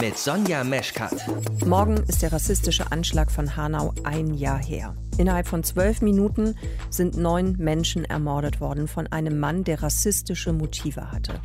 Mit Sonja Meschkat. Morgen ist der rassistische Anschlag von Hanau ein Jahr her. Innerhalb von zwölf Minuten sind neun Menschen ermordet worden von einem Mann, der rassistische Motive hatte.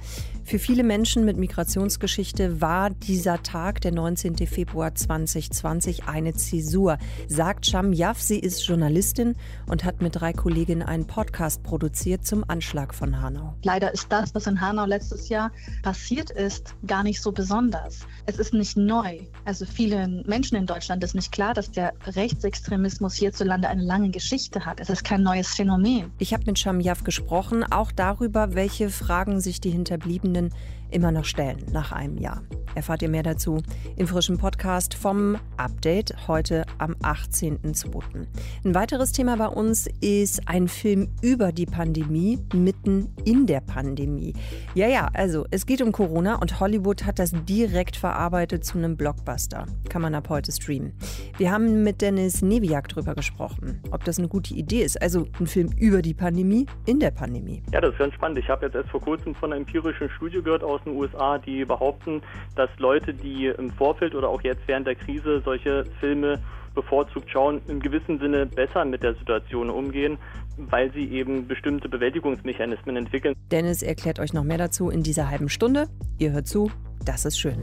Für viele Menschen mit Migrationsgeschichte war dieser Tag, der 19. Februar 2020, eine Zäsur, sagt Sham Yaf. Sie ist Journalistin und hat mit drei Kolleginnen einen Podcast produziert zum Anschlag von Hanau. Leider ist das, was in Hanau letztes Jahr passiert ist, gar nicht so besonders. Es ist nicht neu. Also vielen Menschen in Deutschland ist nicht klar, dass der Rechtsextremismus hierzulande eine lange Geschichte hat. Es ist kein neues Phänomen. Ich habe mit Sham Yaf gesprochen, auch darüber, welche Fragen sich die Hinterbliebenen immer noch stellen nach einem Jahr. Erfahrt ihr mehr dazu im frischen Podcast vom Update heute am 18.02. Ein weiteres Thema bei uns ist ein Film über die Pandemie mitten in der Pandemie. Ja, ja, also es geht um Corona und Hollywood hat das direkt verarbeitet zu einem Blockbuster. Kann man ab heute streamen. Wir haben mit Dennis Neviak drüber gesprochen, ob das eine gute Idee ist. Also ein Film über die Pandemie in der Pandemie. Ja, das ist ganz spannend. Ich habe jetzt erst vor kurzem von einer empirischen Studie gehört aus den USA, die behaupten, dass Leute, die im Vorfeld oder auch jetzt während der Krise solche Filme bevorzugt schauen, im gewissen Sinne besser mit der Situation umgehen, weil sie eben bestimmte Bewältigungsmechanismen entwickeln. Dennis erklärt euch noch mehr dazu in dieser halben Stunde. Ihr hört zu, das ist schön.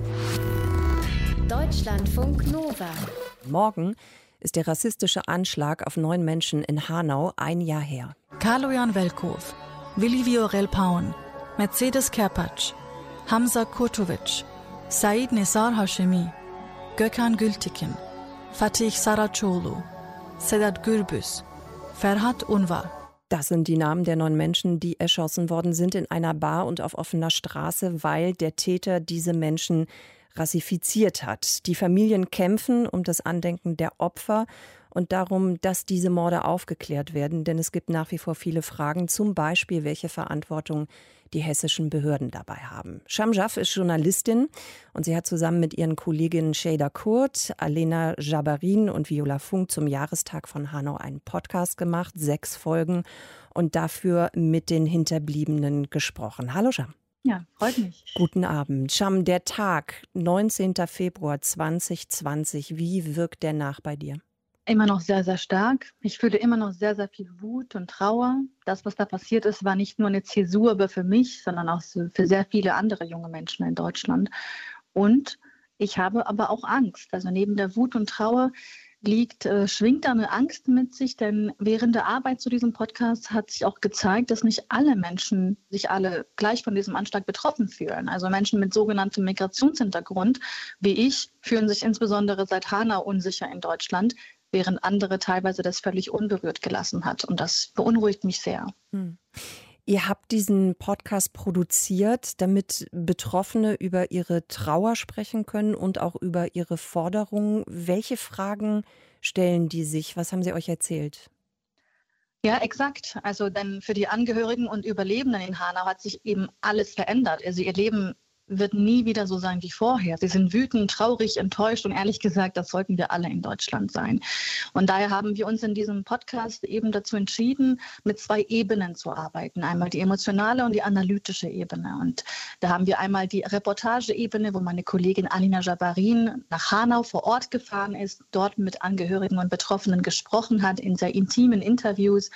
Deutschlandfunk Nova. Morgen ist der rassistische Anschlag auf neun Menschen in Hanau ein Jahr her. Kaloyan Velkov, Willi Viorel Paun, Mercedes Kerpatsch, Hamza Kurtovic, Said Nesar Hashemi, Gökhan Gültekin, Fatih Saracolu, Sedat Gürbüz, Ferhat Unvar. Das sind die Namen der neun Menschen, die erschossen worden sind in einer Bar und auf offener Straße, weil der Täter diese Menschen rassifiziert hat. Die Familien kämpfen um das Andenken der Opfer und darum, dass diese Morde aufgeklärt werden, denn es gibt nach wie vor viele Fragen, zum Beispiel welche Verantwortung die hessischen Behörden dabei haben. Shamjaf ist Journalistin und sie hat zusammen mit ihren Kolleginnen Shada Kurt, Alena Jabarin und Viola Funk zum Jahrestag von Hanau einen Podcast gemacht, sechs Folgen und dafür mit den Hinterbliebenen gesprochen. Hallo Sham. Ja, freut mich. Guten Abend. Sham, der Tag, 19. Februar 2020, wie wirkt der nach bei dir? Immer noch sehr, sehr stark. Ich fühle immer noch sehr, sehr viel Wut und Trauer. Das, was da passiert ist, war nicht nur eine Zäsur für mich, sondern auch für sehr viele andere junge Menschen in Deutschland. Und ich habe aber auch Angst. Also neben der Wut und Trauer liegt, äh, schwingt da eine Angst mit sich, denn während der Arbeit zu diesem Podcast hat sich auch gezeigt, dass nicht alle Menschen sich alle gleich von diesem Anschlag betroffen fühlen. Also Menschen mit sogenanntem Migrationshintergrund, wie ich, fühlen sich insbesondere seit Hanau unsicher in Deutschland, während andere teilweise das völlig unberührt gelassen hat. Und das beunruhigt mich sehr. Hm. Ihr habt diesen Podcast produziert, damit Betroffene über ihre Trauer sprechen können und auch über ihre Forderungen. Welche Fragen stellen die sich? Was haben sie euch erzählt? Ja, exakt. Also denn für die Angehörigen und Überlebenden in Hanau hat sich eben alles verändert. Also ihr Leben wird nie wieder so sein wie vorher. Sie sind wütend, traurig, enttäuscht und ehrlich gesagt, das sollten wir alle in Deutschland sein. Und daher haben wir uns in diesem Podcast eben dazu entschieden, mit zwei Ebenen zu arbeiten. Einmal die emotionale und die analytische Ebene. Und da haben wir einmal die Reportageebene, wo meine Kollegin Alina Jabarin nach Hanau vor Ort gefahren ist, dort mit Angehörigen und Betroffenen gesprochen hat, in sehr intimen Interviews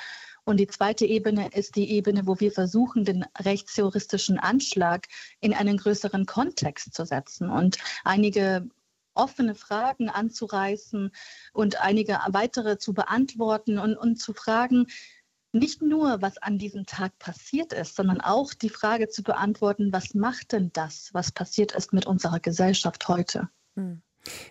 und die zweite Ebene ist die Ebene, wo wir versuchen, den rechtsjuristischen Anschlag in einen größeren Kontext zu setzen und einige offene Fragen anzureißen und einige weitere zu beantworten und, und zu fragen, nicht nur, was an diesem Tag passiert ist, sondern auch die Frage zu beantworten, was macht denn das, was passiert ist mit unserer Gesellschaft heute? Hm.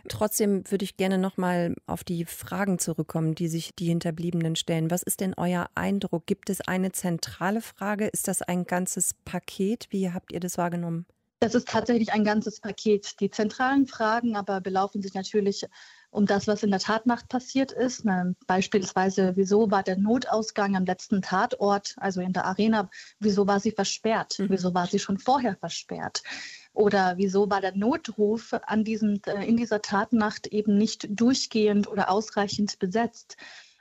Trotzdem würde ich gerne noch mal auf die Fragen zurückkommen, die sich die Hinterbliebenen stellen. Was ist denn euer Eindruck? Gibt es eine zentrale Frage? Ist das ein ganzes Paket? Wie habt ihr das wahrgenommen? Das ist tatsächlich ein ganzes Paket. Die zentralen Fragen aber belaufen sich natürlich um das, was in der Tatnacht passiert ist. Beispielsweise, wieso war der Notausgang am letzten Tatort, also in der Arena, wieso war sie versperrt? Mhm. Wieso war sie schon vorher versperrt? Oder wieso war der Notruf an diesem, äh, in dieser Tatnacht eben nicht durchgehend oder ausreichend besetzt?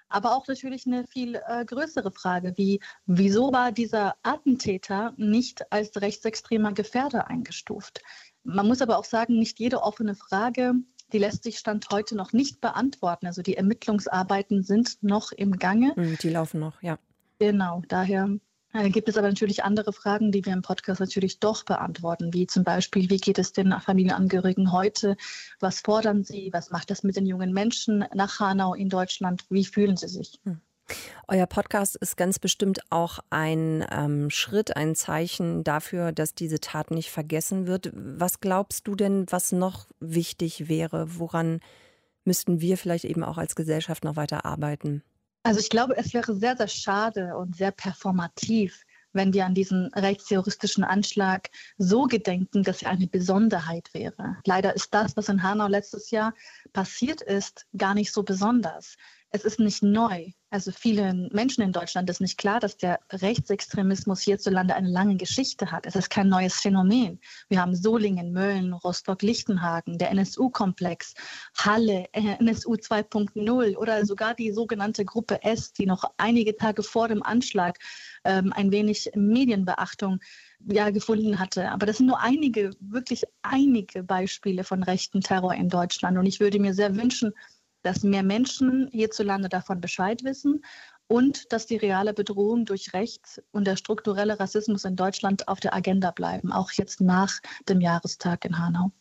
Aber auch natürlich eine viel äh, größere Frage, wie wieso war dieser Attentäter nicht als rechtsextremer Gefährder eingestuft? Man muss aber auch sagen, nicht jede offene Frage, die lässt sich Stand heute noch nicht beantworten. Also die Ermittlungsarbeiten sind noch im Gange. Hm, die laufen noch, ja. Genau, daher gibt es aber natürlich andere Fragen, die wir im Podcast natürlich doch beantworten, wie zum Beispiel, wie geht es den Familienangehörigen heute? Was fordern sie? Was macht das mit den jungen Menschen nach Hanau in Deutschland? Wie fühlen sie sich? Hm. Euer Podcast ist ganz bestimmt auch ein ähm, Schritt, ein Zeichen dafür, dass diese Tat nicht vergessen wird. Was glaubst du denn, was noch wichtig wäre? Woran müssten wir vielleicht eben auch als Gesellschaft noch weiter arbeiten? Also ich glaube, es wäre sehr, sehr schade und sehr performativ, wenn wir an diesen rechtsterroristischen Anschlag so gedenken, dass er eine Besonderheit wäre. Leider ist das, was in Hanau letztes Jahr passiert ist, gar nicht so besonders es ist nicht neu. Also vielen Menschen in Deutschland ist nicht klar, dass der Rechtsextremismus hierzulande eine lange Geschichte hat. Es ist kein neues Phänomen. Wir haben Solingen, Mölln, Rostock-Lichtenhagen, der NSU-Komplex, Halle, äh, NSU 2.0 oder sogar die sogenannte Gruppe S, die noch einige Tage vor dem Anschlag ähm, ein wenig Medienbeachtung ja, gefunden hatte. Aber das sind nur einige, wirklich einige Beispiele von rechten Terror in Deutschland. Und ich würde mir sehr wünschen, dass mehr Menschen hierzulande davon Bescheid wissen und dass die reale Bedrohung durch Rechts und der strukturelle Rassismus in Deutschland auf der Agenda bleiben, auch jetzt nach dem Jahrestag in Hanau.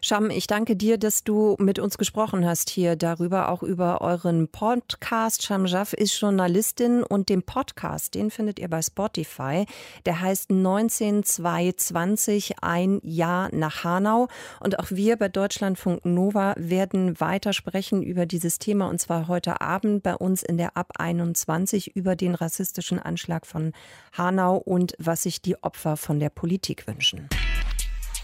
Sham, ich danke dir, dass du mit uns gesprochen hast hier darüber, auch über euren Podcast. Sham Jaff ist Journalistin und den Podcast, den findet ihr bei Spotify. Der heißt 19220, ein Jahr nach Hanau. Und auch wir bei Deutschlandfunk Nova werden weiter sprechen über dieses Thema und zwar heute Abend bei uns in der Ab 21 über den rassistischen Anschlag von Hanau und was sich die Opfer von der Politik wünschen.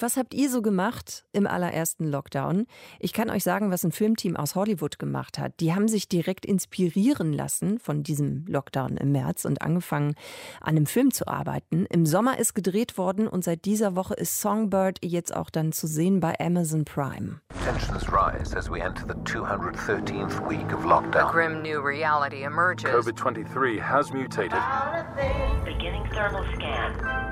Was habt ihr so gemacht im allerersten Lockdown? Ich kann euch sagen, was ein Filmteam aus Hollywood gemacht hat. Die haben sich direkt inspirieren lassen von diesem Lockdown im März und angefangen, an einem Film zu arbeiten. Im Sommer ist gedreht worden und seit dieser Woche ist Songbird jetzt auch dann zu sehen bei Amazon Prime. Tensions rise as we enter the 213th week of lockdown. A grim new reality emerges. COVID-23 has mutated. Beginning thermal scan.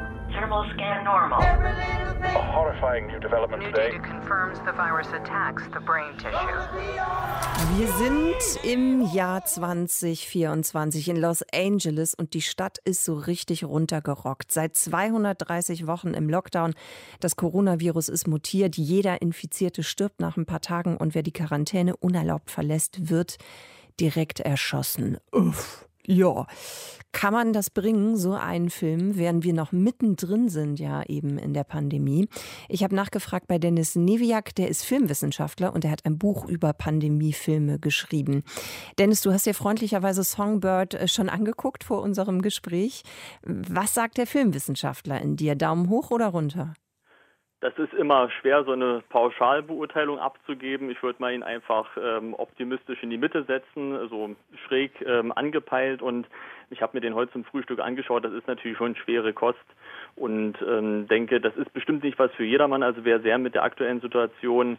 Thermal scan normal. A horrifying new development new today. Data confirms the virus attacks the brain tissue. Wir sind im Jahr 2024 in Los Angeles und die Stadt ist so richtig runtergerockt. Seit 230 Wochen im Lockdown. Das Coronavirus ist mutiert. Jeder Infizierte stirbt nach ein paar Tagen und wer die Quarantäne unerlaubt verlässt, wird direkt erschossen. Uff. Ja, kann man das bringen, so einen Film, während wir noch mittendrin sind, ja eben in der Pandemie? Ich habe nachgefragt bei Dennis Neviak, der ist Filmwissenschaftler und er hat ein Buch über Pandemiefilme geschrieben. Dennis, du hast dir freundlicherweise Songbird äh, schon angeguckt vor unserem Gespräch. Was sagt der Filmwissenschaftler in dir? Daumen hoch oder runter? Das ist immer schwer, so eine Pauschalbeurteilung abzugeben. Ich würde mal ihn einfach ähm, optimistisch in die Mitte setzen, so schräg ähm, angepeilt. Und ich habe mir den heute zum Frühstück angeschaut. Das ist natürlich schon schwere Kost und ähm, denke, das ist bestimmt nicht was für jedermann. Also wer sehr mit der aktuellen Situation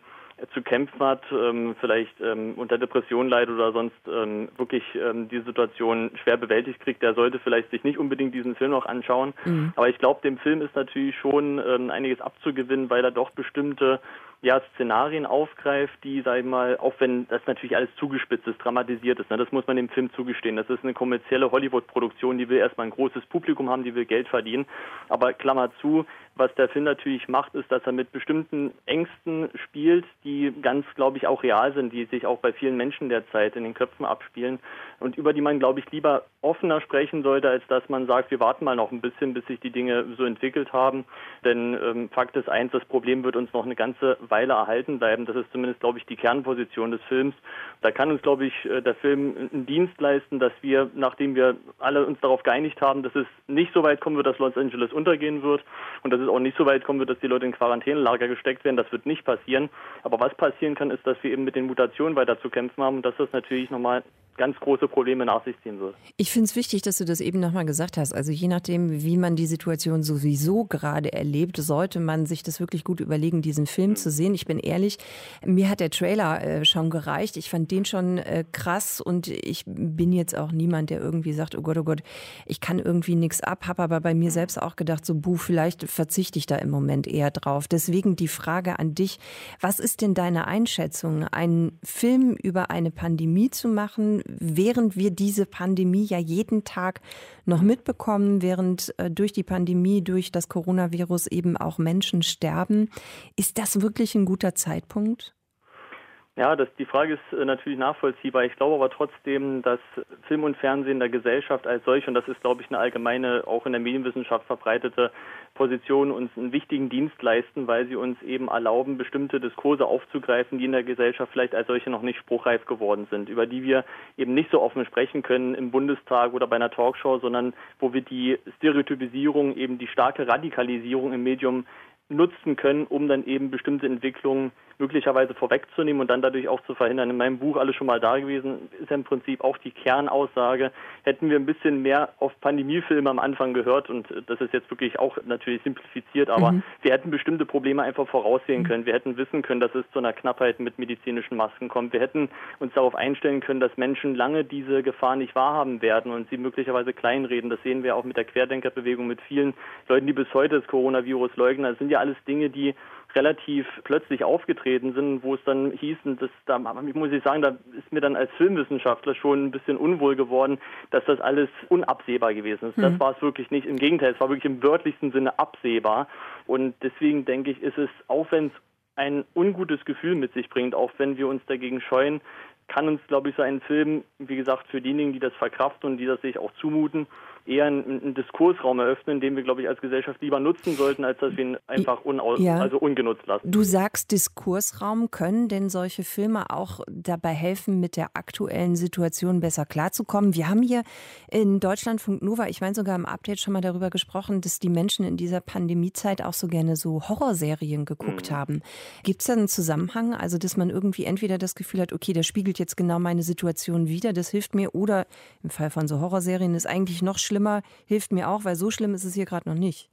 zu kämpfen hat, ähm, vielleicht ähm, unter Depression leidet oder sonst ähm, wirklich ähm, die Situation schwer bewältigt kriegt, der sollte vielleicht sich nicht unbedingt diesen Film noch anschauen. Mhm. Aber ich glaube, dem Film ist natürlich schon ähm, einiges abzugewinnen, weil er doch bestimmte ja, Szenarien aufgreift, die, sag ich mal, auch wenn das natürlich alles zugespitzt ist, dramatisiert ist, ne, das muss man dem Film zugestehen. Das ist eine kommerzielle Hollywood-Produktion, die will erstmal ein großes Publikum haben, die will Geld verdienen. Aber Klammer zu, was der Film natürlich macht, ist, dass er mit bestimmten Ängsten spielt, die ganz, glaube ich, auch real sind, die sich auch bei vielen Menschen derzeit in den Köpfen abspielen und über die man, glaube ich, lieber offener sprechen sollte, als dass man sagt, wir warten mal noch ein bisschen, bis sich die Dinge so entwickelt haben. Denn ähm, Fakt ist eins, das Problem wird uns noch eine ganze Weile erhalten bleiben. Das ist zumindest, glaube ich, die Kernposition des Films. Da kann uns, glaube ich, äh, der Film einen Dienst leisten, dass wir, nachdem wir alle uns darauf geeinigt haben, dass es nicht so weit kommen wird, dass Los Angeles untergehen wird und dass es auch nicht so weit kommen wird, dass die Leute in Quarantänelager gesteckt werden. Das wird nicht passieren. Aber was passieren kann, ist, dass wir eben mit den Mutationen weiter zu kämpfen haben und dass das natürlich nochmal ganz große Probleme nach sich ziehen wird. Ich finde es wichtig, dass du das eben nochmal gesagt hast. Also je nachdem, wie man die Situation sowieso gerade erlebt, sollte man sich das wirklich gut überlegen, diesen Film mhm. zu sehen. Ich bin ehrlich, mir hat der Trailer äh, schon gereicht. Ich fand den schon äh, krass und ich bin jetzt auch niemand, der irgendwie sagt, oh Gott, oh Gott, ich kann irgendwie nichts ab, habe aber bei mir selbst auch gedacht, so buh, vielleicht verzichte ich da im Moment eher drauf. Deswegen die Frage an dich, was ist denn deine Einschätzung, einen Film über eine Pandemie zu machen, während wir diese Pandemie ja jeden Tag noch mitbekommen, während äh, durch die Pandemie, durch das Coronavirus eben auch Menschen sterben. Ist das wirklich ein guter Zeitpunkt? Ja, das, die Frage ist äh, natürlich nachvollziehbar. Ich glaube aber trotzdem, dass Film und Fernsehen der Gesellschaft als solch, und das ist, glaube ich, eine allgemeine, auch in der Medienwissenschaft verbreitete Position, uns einen wichtigen Dienst leisten, weil sie uns eben erlauben, bestimmte Diskurse aufzugreifen, die in der Gesellschaft vielleicht als solche noch nicht spruchreif geworden sind, über die wir eben nicht so offen sprechen können im Bundestag oder bei einer Talkshow, sondern wo wir die Stereotypisierung, eben die starke Radikalisierung im Medium nutzen können, um dann eben bestimmte Entwicklungen möglicherweise vorwegzunehmen und dann dadurch auch zu verhindern. In meinem Buch Alles schon mal da gewesen ist ja im Prinzip auch die Kernaussage, hätten wir ein bisschen mehr auf Pandemiefilme am Anfang gehört und das ist jetzt wirklich auch natürlich simplifiziert, aber mhm. wir hätten bestimmte Probleme einfach voraussehen mhm. können. Wir hätten wissen können, dass es zu einer Knappheit mit medizinischen Masken kommt. Wir hätten uns darauf einstellen können, dass Menschen lange diese Gefahr nicht wahrhaben werden und sie möglicherweise kleinreden. Das sehen wir auch mit der Querdenkerbewegung, mit vielen Leuten, die bis heute das Coronavirus leugnen. Das sind ja alles Dinge, die relativ plötzlich aufgetreten sind, wo es dann hieß, und das, da muss ich sagen, da ist mir dann als Filmwissenschaftler schon ein bisschen unwohl geworden, dass das alles unabsehbar gewesen ist. Mhm. Das war es wirklich nicht. Im Gegenteil, es war wirklich im wörtlichsten Sinne absehbar. Und deswegen denke ich, ist es, auch wenn es ein ungutes Gefühl mit sich bringt, auch wenn wir uns dagegen scheuen, kann uns, glaube ich, so ein Film, wie gesagt, für diejenigen, die das verkraften und die das sich auch zumuten, eher einen, einen Diskursraum eröffnen, den wir, glaube ich, als Gesellschaft lieber nutzen sollten, als dass wir ihn einfach unaus ja. also ungenutzt lassen. Du sagst Diskursraum, können denn solche Filme auch dabei helfen, mit der aktuellen Situation besser klarzukommen? Wir haben hier in Deutschlandfunk Nova, ich meine sogar im Update schon mal darüber gesprochen, dass die Menschen in dieser Pandemiezeit auch so gerne so Horrorserien geguckt mhm. haben. Gibt es da einen Zusammenhang, also dass man irgendwie entweder das Gefühl hat, okay, der spiegelt jetzt genau meine Situation wieder, das hilft mir, oder im Fall von so Horrorserien ist eigentlich noch schlimmer, schlimmer hilft mir auch, weil so schlimm ist es hier gerade noch nicht.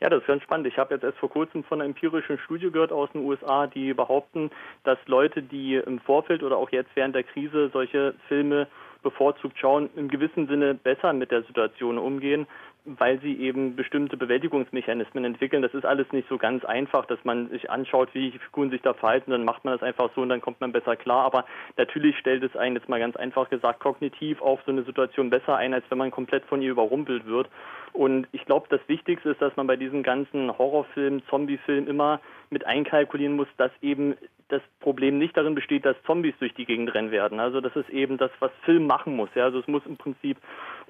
Ja, das ist ganz spannend. Ich habe jetzt erst vor kurzem von einer empirischen Studie gehört aus den USA, die behaupten, dass Leute, die im Vorfeld oder auch jetzt während der Krise solche Filme bevorzugt schauen, im gewissen Sinne besser mit der Situation umgehen, weil sie eben bestimmte Bewältigungsmechanismen entwickeln. Das ist alles nicht so ganz einfach, dass man sich anschaut, wie die Figuren sich da verhalten, dann macht man das einfach so und dann kommt man besser klar. Aber natürlich stellt es einen jetzt mal ganz einfach gesagt kognitiv auf so eine Situation besser ein, als wenn man komplett von ihr überrumpelt wird. Und ich glaube, das Wichtigste ist, dass man bei diesen ganzen Horrorfilmen, Zombiefilmen immer mit einkalkulieren muss, dass eben das Problem nicht darin besteht, dass Zombies durch die Gegend rennen werden. Also das ist eben das, was Film machen muss. Ja? Also es muss im Prinzip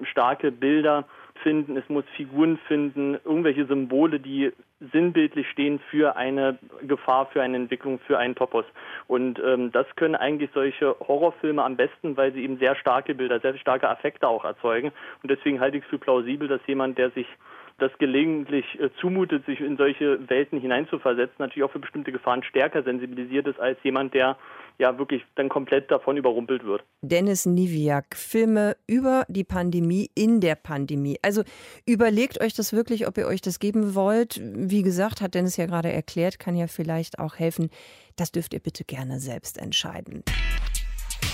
starke Bilder finden, es muss Figuren finden, irgendwelche Symbole, die sinnbildlich stehen für eine Gefahr, für eine Entwicklung, für einen Topos. Und ähm, das können eigentlich solche Horrorfilme am besten, weil sie eben sehr starke Bilder, sehr starke Affekte auch erzeugen. Und deswegen halte ich es für plausibel, dass jemand, der sich das gelegentlich äh, zumutet, sich in solche Welten hineinzuversetzen, natürlich auch für bestimmte Gefahren stärker sensibilisiert ist als jemand, der ja wirklich dann komplett davon überrumpelt wird. Dennis Niviak, Filme über die Pandemie in der Pandemie. Also überlegt euch das wirklich, ob ihr euch das geben wollt. Wie gesagt, hat Dennis ja gerade erklärt, kann ja vielleicht auch helfen. Das dürft ihr bitte gerne selbst entscheiden.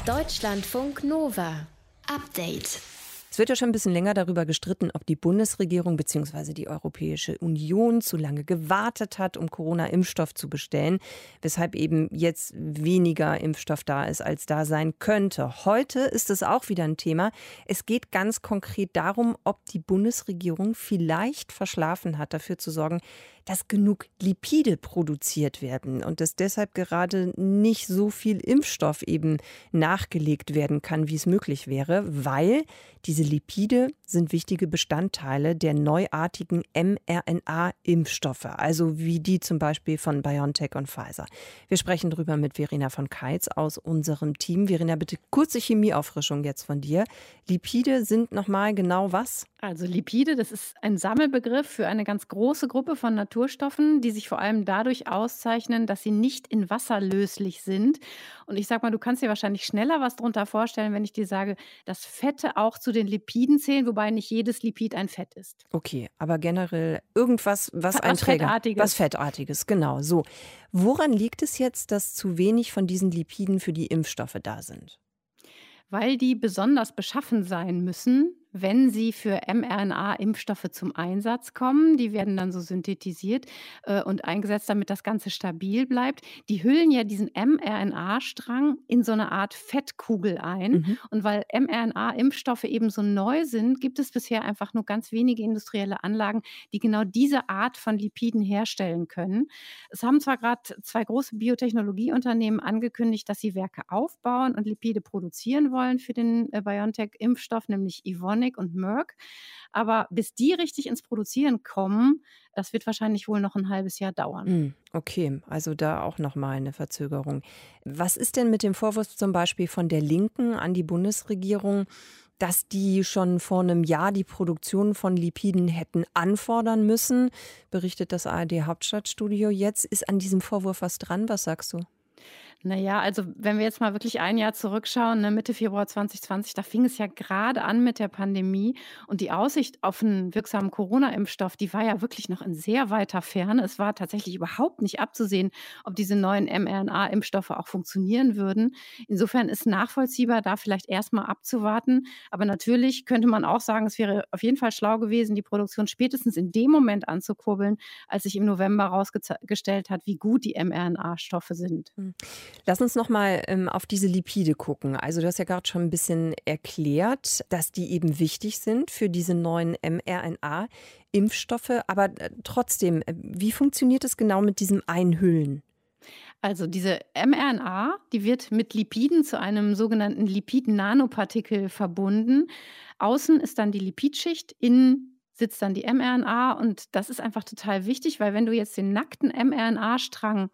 Deutschlandfunk Nova. Update. Es wird ja schon ein bisschen länger darüber gestritten, ob die Bundesregierung bzw. die Europäische Union zu lange gewartet hat, um Corona-Impfstoff zu bestellen, weshalb eben jetzt weniger Impfstoff da ist, als da sein könnte. Heute ist es auch wieder ein Thema. Es geht ganz konkret darum, ob die Bundesregierung vielleicht verschlafen hat, dafür zu sorgen, dass genug Lipide produziert werden und dass deshalb gerade nicht so viel Impfstoff eben nachgelegt werden kann, wie es möglich wäre, weil diese Lipide sind wichtige Bestandteile der neuartigen mRNA-Impfstoffe, also wie die zum Beispiel von BioNTech und Pfizer. Wir sprechen darüber mit Verena von Keitz aus unserem Team. Verena, bitte kurze Chemieauffrischung jetzt von dir. Lipide sind nochmal genau was? Also Lipide, das ist ein Sammelbegriff für eine ganz große Gruppe von Naturstoffen, die sich vor allem dadurch auszeichnen, dass sie nicht in Wasser löslich sind. Und ich sag mal, du kannst dir wahrscheinlich schneller was darunter vorstellen, wenn ich dir sage, dass Fette auch zu den Lipiden zählen, wobei nicht jedes Lipid ein Fett ist. Okay, aber generell irgendwas, was, Was ein Träger, Fettartiges. was Fettartiges, genau. So, woran liegt es jetzt, dass zu wenig von diesen Lipiden für die Impfstoffe da sind? Weil die besonders beschaffen sein müssen, wenn sie für mRNA-Impfstoffe zum Einsatz kommen. Die werden dann so synthetisiert äh, und eingesetzt, damit das Ganze stabil bleibt. Die hüllen ja diesen mRNA-Strang in so eine Art Fettkugel ein. Mhm. Und weil mRNA-Impfstoffe eben so neu sind, gibt es bisher einfach nur ganz wenige industrielle Anlagen, die genau diese Art von Lipiden herstellen können. Es haben zwar gerade zwei große Biotechnologieunternehmen angekündigt, dass sie Werke aufbauen und Lipide produzieren wollen für den äh, BioNTech-Impfstoff, nämlich Evonik und Merck. Aber bis die richtig ins Produzieren kommen, das wird wahrscheinlich wohl noch ein halbes Jahr dauern. Hm, Okay, also da auch nochmal eine Verzögerung. Was ist denn mit dem Vorwurf zum Beispiel von der Linken an die Bundesregierung, dass die schon vor einem Jahr die Produktion von Lipiden hätten anfordern müssen? Berichtet das ARD Hauptstadtstudio jetzt. Ist an diesem Vorwurf was dran? Was sagst du? Naja, also wenn wir jetzt mal wirklich ein Jahr zurückschauen, ne, Mitte Februar 2020, da fing es ja gerade an mit der Pandemie und die Aussicht auf einen wirksamen Corona-Impfstoff, die war ja wirklich noch in sehr weiter Ferne. Es war tatsächlich überhaupt nicht abzusehen, ob diese neuen mRNA-Impfstoffe auch funktionieren würden. Insofern ist nachvollziehbar, da vielleicht erstmal abzuwarten. Aber natürlich könnte man auch sagen, es wäre auf jeden Fall schlau gewesen, die Produktion spätestens in dem Moment anzukurbeln, als sich im November herausgestellt hat, wie gut die mRNA-Stoffe sind. Lass uns noch mal ähm, auf diese Lipide gucken. Also du hast ja gerade schon ein bisschen erklärt, dass die eben wichtig sind für diese neuen mRNA-Impfstoffe. Aber äh, trotzdem, äh, wie funktioniert es genau mit diesem Einhüllen? Also diese mRNA, die wird mit Lipiden zu einem sogenannten Lipid-Nanopartikel verbunden. Außen ist dann die Lipidschicht, innen sitzt dann die mRNA und das ist einfach total wichtig, weil wenn du jetzt den nackten mRNA-Strang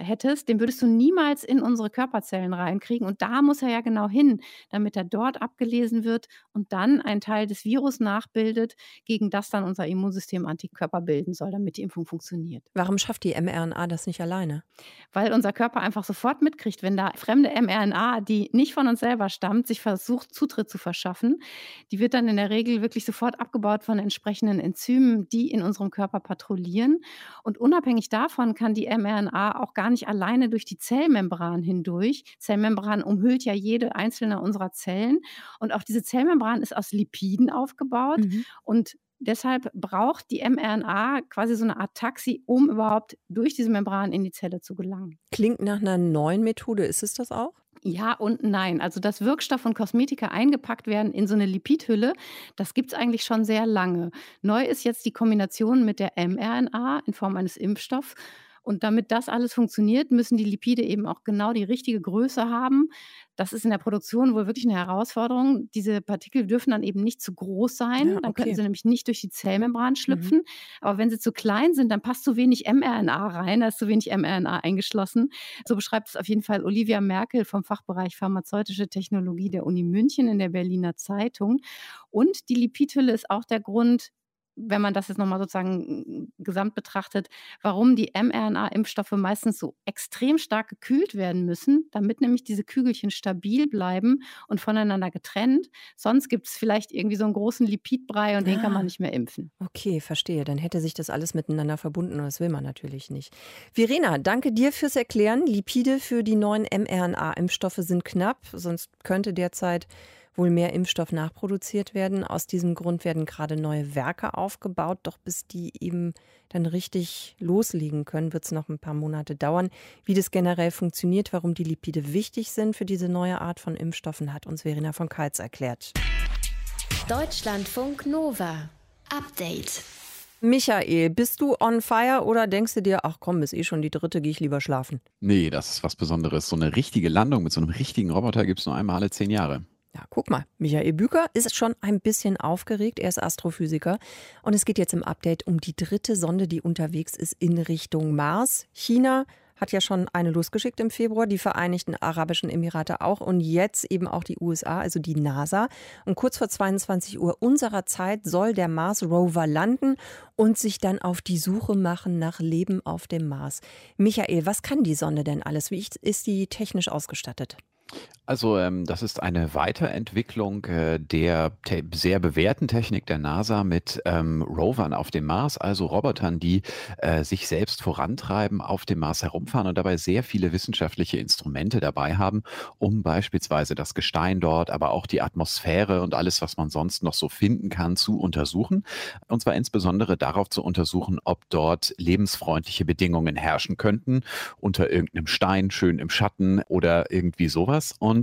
hättest, den würdest du niemals in unsere Körperzellen reinkriegen und da muss er ja genau hin, damit er dort abgelesen wird und dann einen Teil des Virus nachbildet, gegen das dann unser Immunsystem Antikörper bilden soll, damit die Impfung funktioniert. Warum schafft die mRNA das nicht alleine? Weil unser Körper einfach sofort mitkriegt, wenn da fremde mRNA, die nicht von uns selber stammt, sich versucht, Zutritt zu verschaffen. Die wird dann in der Regel wirklich sofort abgebaut von entsprechenden Enzymen, die in unserem Körper patrouillieren. Und unabhängig davon kann die mRNA auch gar nicht alleine durch die Zellmembran hindurch. Zellmembran umhüllt ja jede einzelne unserer Zellen. Und auch diese Zellmembran ist aus Lipiden aufgebaut. Mhm. Und deshalb braucht die mRNA quasi so eine Art Taxi, um überhaupt durch diese Membran in die Zelle zu gelangen. Klingt nach einer neuen Methode. Ist es das auch? Ja und nein. Also, dass Wirkstoff und Kosmetika eingepackt werden in so eine Lipidhülle, das gibt es eigentlich schon sehr lange. Neu ist jetzt die Kombination mit der mRNA in Form eines Impfstoffs. Und damit das alles funktioniert, müssen die Lipide eben auch genau die richtige Größe haben. Das ist in der Produktion wohl wirklich eine Herausforderung. Diese Partikel dürfen dann eben nicht zu groß sein. Ja, Dann okay. könnten sie nämlich nicht durch die Zellmembran schlüpfen. Aber wenn sie zu klein sind, dann passt zu wenig mRNA rein. Da ist zu wenig mRNA eingeschlossen. So beschreibt es auf jeden Fall Olivia Merkel vom Fachbereich Pharmazeutische Technologie der Uni München in der Berliner Zeitung. Und die Lipidhülle ist auch der Grund, wenn man das jetzt nochmal sozusagen gesamt betrachtet, warum die mRNA-Impfstoffe meistens so extrem stark gekühlt werden müssen, damit nämlich diese Kügelchen stabil bleiben und voneinander getrennt. Sonst gibt es vielleicht irgendwie so einen großen Lipidbrei und den kann Ah. man nicht mehr impfen. Okay, verstehe. Dann hätte sich das alles miteinander verbunden und das will man natürlich nicht. Verena, danke dir fürs Erklären. Lipide für die neuen mRNA-Impfstoffe sind knapp, sonst könnte derzeit wohl mehr Impfstoff nachproduziert werden. Aus diesem Grund werden gerade neue Werke aufgebaut. Doch bis die eben dann richtig loslegen können, wird es noch ein paar Monate dauern. Wie das generell funktioniert, warum die Lipide wichtig sind für diese neue Art von Impfstoffen, hat uns Verena von Keitz erklärt. Deutschlandfunk Nova. Update. Michael, bist du on fire oder denkst du dir, ach komm, ist eh schon die dritte, gehe ich lieber schlafen? Nee, das ist was Besonderes. So eine richtige Landung mit so einem richtigen Roboter gibt es nur einmal alle zehn Jahre. Ja, guck mal, Michael Büker ist schon ein bisschen aufgeregt. Er ist Astrophysiker. Und es geht jetzt im Update um die dritte Sonde, die unterwegs ist in Richtung Mars. China hat ja schon eine losgeschickt im Februar, die Vereinigten Arabischen Emirate auch und jetzt eben auch die USA, also die NASA. Und kurz vor 22 Uhr unserer Zeit soll der Mars Rover landen und sich dann auf die Suche machen nach Leben auf dem Mars. Michael, was kann die Sonde denn alles? Wie ist die technisch ausgestattet? Also ähm, das ist eine Weiterentwicklung äh, der sehr bewährten Technik der NASA mit ähm, Rovern auf dem Mars, also Robotern, die äh, sich selbst vorantreiben, auf dem Mars herumfahren und dabei sehr viele wissenschaftliche Instrumente dabei haben, um beispielsweise das Gestein dort, aber auch die Atmosphäre und alles, was man sonst noch so finden kann, zu untersuchen. Und zwar insbesondere darauf zu untersuchen, ob dort lebensfreundliche Bedingungen herrschen könnten, unter irgendeinem Stein, schön im Schatten oder irgendwie sowas. Und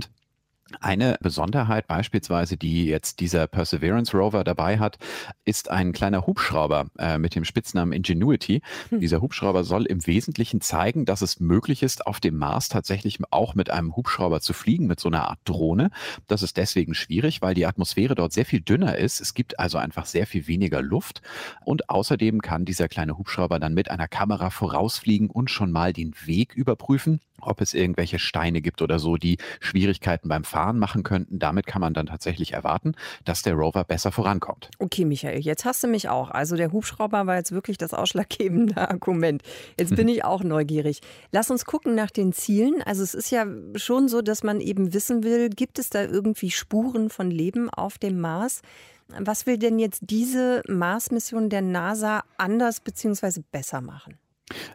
eine Besonderheit beispielsweise, die jetzt dieser Perseverance Rover dabei hat, ist ein kleiner Hubschrauber äh, mit dem Spitznamen Ingenuity. Hm. Dieser Hubschrauber soll im Wesentlichen zeigen, dass es möglich ist, auf dem Mars tatsächlich auch mit einem Hubschrauber zu fliegen, mit so einer Art Drohne. Das ist deswegen schwierig, weil die Atmosphäre dort sehr viel dünner ist. Es gibt also einfach sehr viel weniger Luft. Und außerdem kann dieser kleine Hubschrauber dann mit einer Kamera vorausfliegen und schon mal den Weg überprüfen ob es irgendwelche Steine gibt oder so, die Schwierigkeiten beim Fahren machen könnten. Damit kann man dann tatsächlich erwarten, dass der Rover besser vorankommt. Okay, Michael, jetzt hast du mich auch. Also der Hubschrauber war jetzt wirklich das ausschlaggebende Argument. Jetzt bin ich auch neugierig. Lass uns gucken nach den Zielen. Also es ist ja schon so, dass man eben wissen will, gibt es da irgendwie Spuren von Leben auf dem Mars? Was will denn jetzt diese Mars-Mission der NASA anders bzw. besser machen?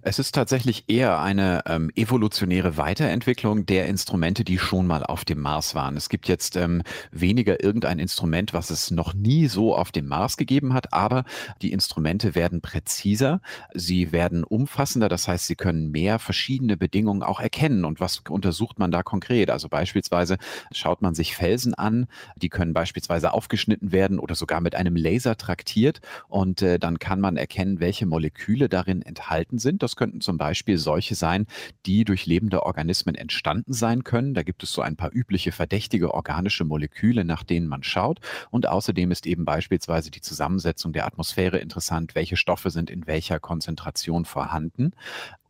Es ist tatsächlich eher eine ähm, evolutionäre Weiterentwicklung der Instrumente, die schon mal auf dem Mars waren. Es gibt jetzt ähm, weniger irgendein Instrument, was es noch nie so auf dem Mars gegeben hat, aber die Instrumente werden präziser, sie werden umfassender, das heißt, sie können mehr verschiedene Bedingungen auch erkennen. Und was untersucht man da konkret? Also beispielsweise schaut man sich Felsen an, die können beispielsweise aufgeschnitten werden oder sogar mit einem Laser traktiert und äh, dann kann man erkennen, welche Moleküle darin enthalten sind. Das könnten zum Beispiel solche sein, die durch lebende Organismen entstanden sein können. Da gibt es so ein paar übliche verdächtige organische Moleküle, nach denen man schaut. Und außerdem ist eben beispielsweise die Zusammensetzung der Atmosphäre interessant. Welche Stoffe sind in welcher Konzentration vorhanden?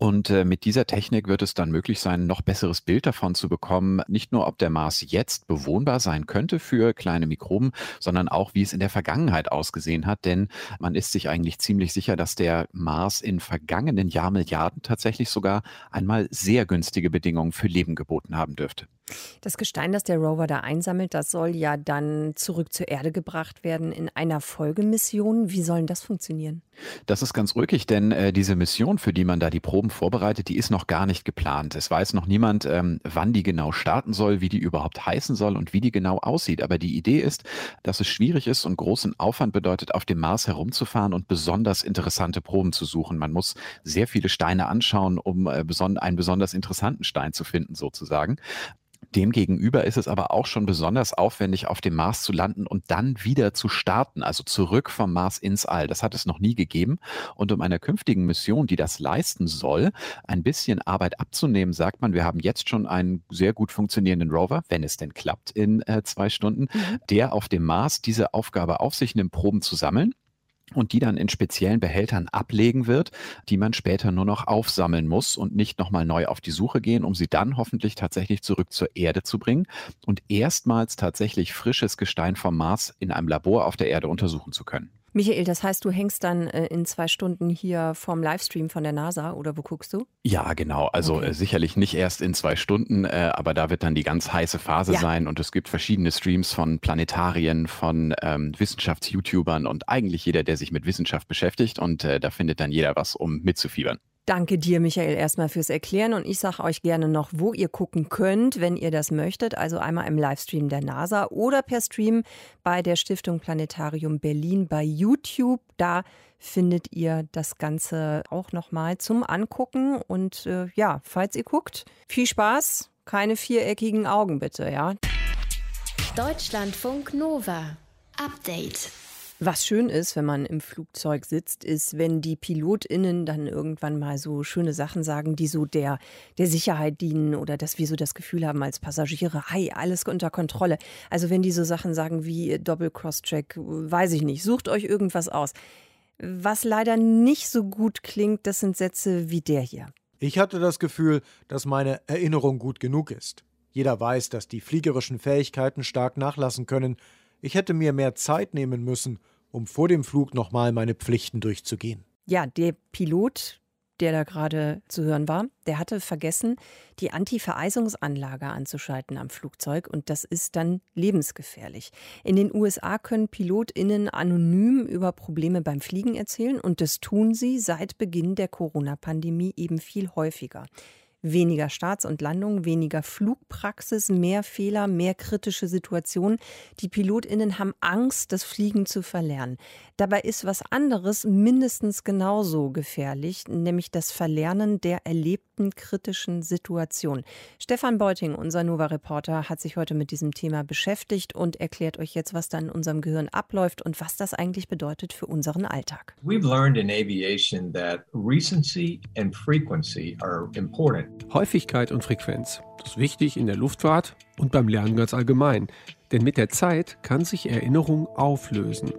Und äh, mit dieser Technik wird es dann möglich sein, noch besseres Bild davon zu bekommen, nicht nur, ob der Mars jetzt bewohnbar sein könnte für kleine Mikroben, sondern auch, wie es in der Vergangenheit ausgesehen hat. Denn man ist sich eigentlich ziemlich sicher, dass der Mars in vergangenen Jahrmilliarden tatsächlich sogar einmal sehr günstige Bedingungen für Leben geboten haben dürfte. Das Gestein, das der Rover da einsammelt, das soll ja dann zurück zur Erde gebracht werden in einer Folgemission. Wie soll das funktionieren? Das ist ganz rückig, denn äh, diese Mission, für die man da die Proben vorbereitet, die ist noch gar nicht geplant. Es weiß noch niemand, ähm, wann die genau starten soll, wie die überhaupt heißen soll und wie die genau aussieht. Aber die Idee ist, dass es schwierig ist und großen Aufwand bedeutet, auf dem Mars herumzufahren und besonders interessante Proben zu suchen. Man muss sehr viele Steine anschauen, um äh, beson einen besonders interessanten Stein zu finden, sozusagen. Demgegenüber ist es aber auch schon besonders aufwendig, auf dem Mars zu landen und dann wieder zu starten, also zurück vom Mars ins All. Das hat es noch nie gegeben. Und um einer künftigen Mission, die das leisten soll, ein bisschen Arbeit abzunehmen, sagt man, wir haben jetzt schon einen sehr gut funktionierenden Rover, wenn es denn klappt in äh, zwei Stunden, mhm. der auf dem Mars diese Aufgabe auf sich nimmt, Proben zu sammeln und die dann in speziellen Behältern ablegen wird, die man später nur noch aufsammeln muss und nicht nochmal neu auf die Suche gehen, um sie dann hoffentlich tatsächlich zurück zur Erde zu bringen und erstmals tatsächlich frisches Gestein vom Mars in einem Labor auf der Erde untersuchen zu können. Michael, das heißt, du hängst dann äh, in zwei Stunden hier vorm Livestream von der NASA oder wo guckst du? Ja, genau. Also okay. äh, sicherlich nicht erst in zwei Stunden, äh, aber da wird dann die ganz heiße Phase ja. sein und es gibt verschiedene Streams von Planetarien, von ähm, Wissenschafts-YouTubern und eigentlich jeder, der sich mit Wissenschaft beschäftigt und da findet dann jeder was, um mitzufiebern. Danke dir, Michael, erstmal fürs Erklären. Und ich sage euch gerne noch, wo ihr gucken könnt, wenn ihr das möchtet. Also einmal im Livestream der NASA oder per Stream bei der Stiftung Planetarium Berlin bei YouTube. Da findet ihr das Ganze auch nochmal zum Angucken. Und äh, ja, falls ihr guckt, viel Spaß. Keine viereckigen Augen bitte, ja. Deutschlandfunk Nova. Update. Was schön ist, wenn man im Flugzeug sitzt, ist, wenn die PilotInnen dann irgendwann mal so schöne Sachen sagen, die so der, der Sicherheit dienen oder dass wir so das Gefühl haben als Passagiere, hey, alles unter Kontrolle. Also wenn die so Sachen sagen wie Double Cross-Check, weiß ich nicht, sucht euch irgendwas aus. Was leider nicht so gut klingt, das sind Sätze wie der hier. Ich hatte das Gefühl, dass meine Erinnerung gut genug ist. Jeder weiß, dass die fliegerischen Fähigkeiten stark nachlassen können. Ich hätte mir mehr Zeit nehmen müssen, um vor dem Flug nochmal meine Pflichten durchzugehen. Ja, der Pilot, der da gerade zu hören war, der hatte vergessen, die Anti-Vereisungsanlage anzuschalten am Flugzeug und das ist dann lebensgefährlich. In den USA können PilotInnen anonym über Probleme beim Fliegen erzählen und das tun sie seit Beginn der Corona-Pandemie eben viel häufiger weniger Starts und Landungen, weniger Flugpraxis, mehr Fehler, mehr kritische Situationen. Die Pilotinnen haben Angst, das Fliegen zu verlernen. Dabei ist was anderes mindestens genauso gefährlich, nämlich das Verlernen der erlebten kritischen Situation. Stefan Beuting, unser Nova-Reporter, hat sich heute mit diesem Thema beschäftigt und erklärt euch jetzt, was da in unserem Gehirn abläuft und was das eigentlich bedeutet für unseren Alltag. We've learned in aviation that recency and frequency are important. Häufigkeit und Frequenz. Das ist wichtig in der Luftfahrt und beim Lernen ganz allgemein. Denn mit der Zeit kann sich Erinnerung auflösen.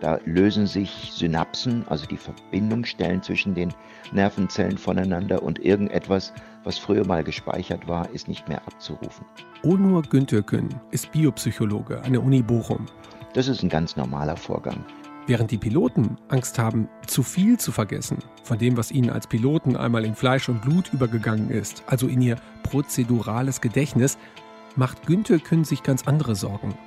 Da lösen sich Synapsen, also die Verbindungsstellen zwischen den Nervenzellen voneinander und irgendetwas, was früher mal gespeichert war, ist nicht mehr abzurufen. Onur Güntürkün ist Biopsychologe an der Uni Bochum. Das ist ein ganz normaler Vorgang. Während die Piloten Angst haben, zu viel zu vergessen von dem, was ihnen als Piloten einmal in Fleisch und Blut übergegangen ist, also in ihr prozedurales Gedächtnis, macht Günther Künn sich ganz andere Sorgen.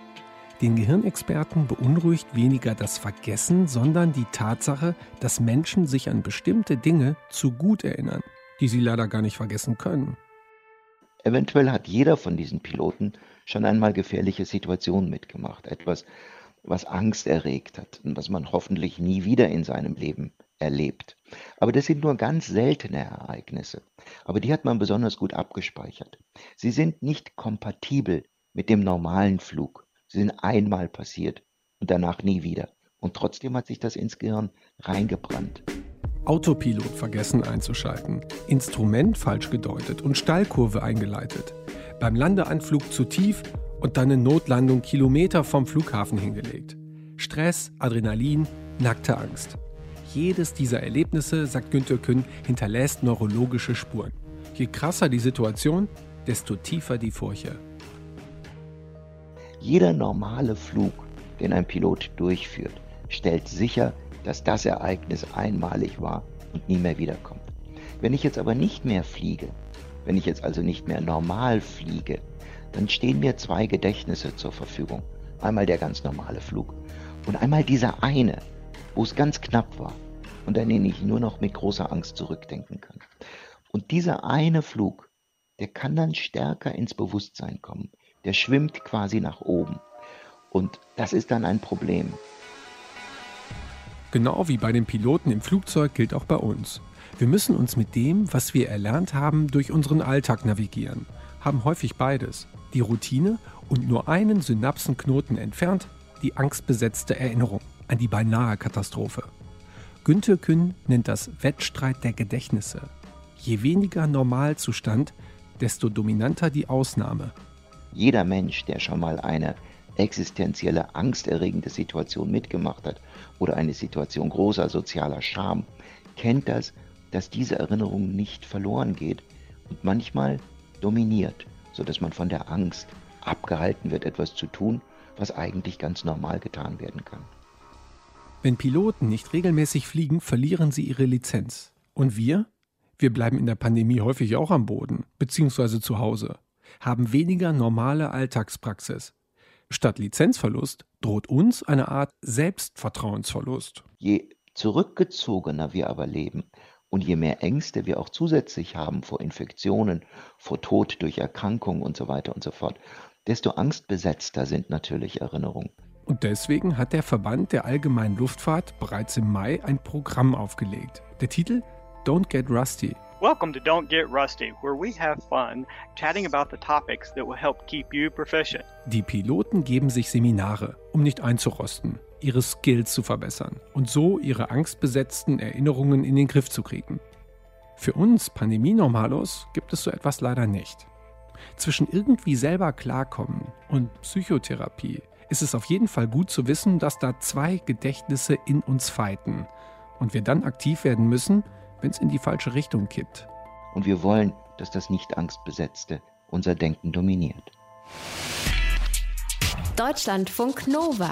Den Gehirnexperten beunruhigt weniger das Vergessen, sondern die Tatsache, dass Menschen sich an bestimmte Dinge zu gut erinnern, die sie leider gar nicht vergessen können. Eventuell hat jeder von diesen Piloten schon einmal gefährliche Situationen mitgemacht. Etwas, was Angst erregt hat und was man hoffentlich nie wieder in seinem Leben erlebt. Aber das sind nur ganz seltene Ereignisse. Aber die hat man besonders gut abgespeichert. Sie sind nicht kompatibel mit dem normalen Flug. Sie sind einmal passiert und danach nie wieder. Und trotzdem hat sich das ins Gehirn reingebrannt. Autopilot vergessen einzuschalten, Instrument falsch gedeutet und Stallkurve eingeleitet. Beim Landeanflug zu tief und dann eine Notlandung Kilometer vom Flughafen hingelegt. Stress, Adrenalin, nackte Angst. Jedes dieser Erlebnisse, sagt Günter Künn, hinterlässt neurologische Spuren. Je krasser die Situation, desto tiefer die Furche. Jeder normale Flug, den ein Pilot durchführt, stellt sicher, dass das Ereignis einmalig war und nie mehr wiederkommt. Wenn ich jetzt aber nicht mehr fliege, wenn ich jetzt also nicht mehr normal fliege, dann stehen mir zwei Gedächtnisse zur Verfügung. Einmal der ganz normale Flug und einmal dieser eine, wo es ganz knapp war und an den ich nur noch mit großer Angst zurückdenken kann. Und dieser eine Flug, der kann dann stärker ins Bewusstsein kommen. Der schwimmt quasi nach oben. Und das ist dann ein Problem. Genau wie bei den Piloten im Flugzeug gilt auch bei uns. Wir müssen uns mit dem, was wir erlernt haben, durch unseren Alltag navigieren, haben häufig beides die Routine und nur einen Synapsenknoten entfernt die angstbesetzte Erinnerung an die beinahe Katastrophe. Günther Künn nennt das Wettstreit der Gedächtnisse. Je weniger Normalzustand, desto dominanter die Ausnahme. Jeder Mensch, der schon mal eine existenzielle, angsterregende Situation mitgemacht hat oder eine Situation großer sozialer Scham, kennt das, dass diese Erinnerung nicht verloren geht und manchmal dominiert sodass man von der Angst abgehalten wird, etwas zu tun, was eigentlich ganz normal getan werden kann. Wenn Piloten nicht regelmäßig fliegen, verlieren sie ihre Lizenz. Und wir? Wir bleiben in der Pandemie häufig auch am Boden, beziehungsweise zu Hause, haben weniger normale Alltagspraxis. Statt Lizenzverlust droht uns eine Art Selbstvertrauensverlust. Je zurückgezogener wir aber leben, und je mehr Ängste wir auch zusätzlich haben vor Infektionen, vor Tod durch Erkrankungen und so weiter und so fort, desto angstbesetzter sind natürlich Erinnerungen. Und deswegen hat der Verband der allgemeinen Luftfahrt bereits im Mai ein Programm aufgelegt. Der Titel Don't Get Rusty. Welcome to Don't Get Rusty, where we have fun chatting about the topics that will help keep you proficient. Die Piloten geben sich Seminare, um nicht einzurosten ihre Skills zu verbessern und so ihre angstbesetzten Erinnerungen in den Griff zu kriegen. Für uns Pandemie-Normalos gibt es so etwas leider nicht. Zwischen irgendwie selber klarkommen und Psychotherapie ist es auf jeden Fall gut zu wissen, dass da zwei Gedächtnisse in uns fighten und wir dann aktiv werden müssen, wenn es in die falsche Richtung kippt. Und wir wollen, dass das nicht angstbesetzte unser Denken dominiert. Deutschlandfunk Nova.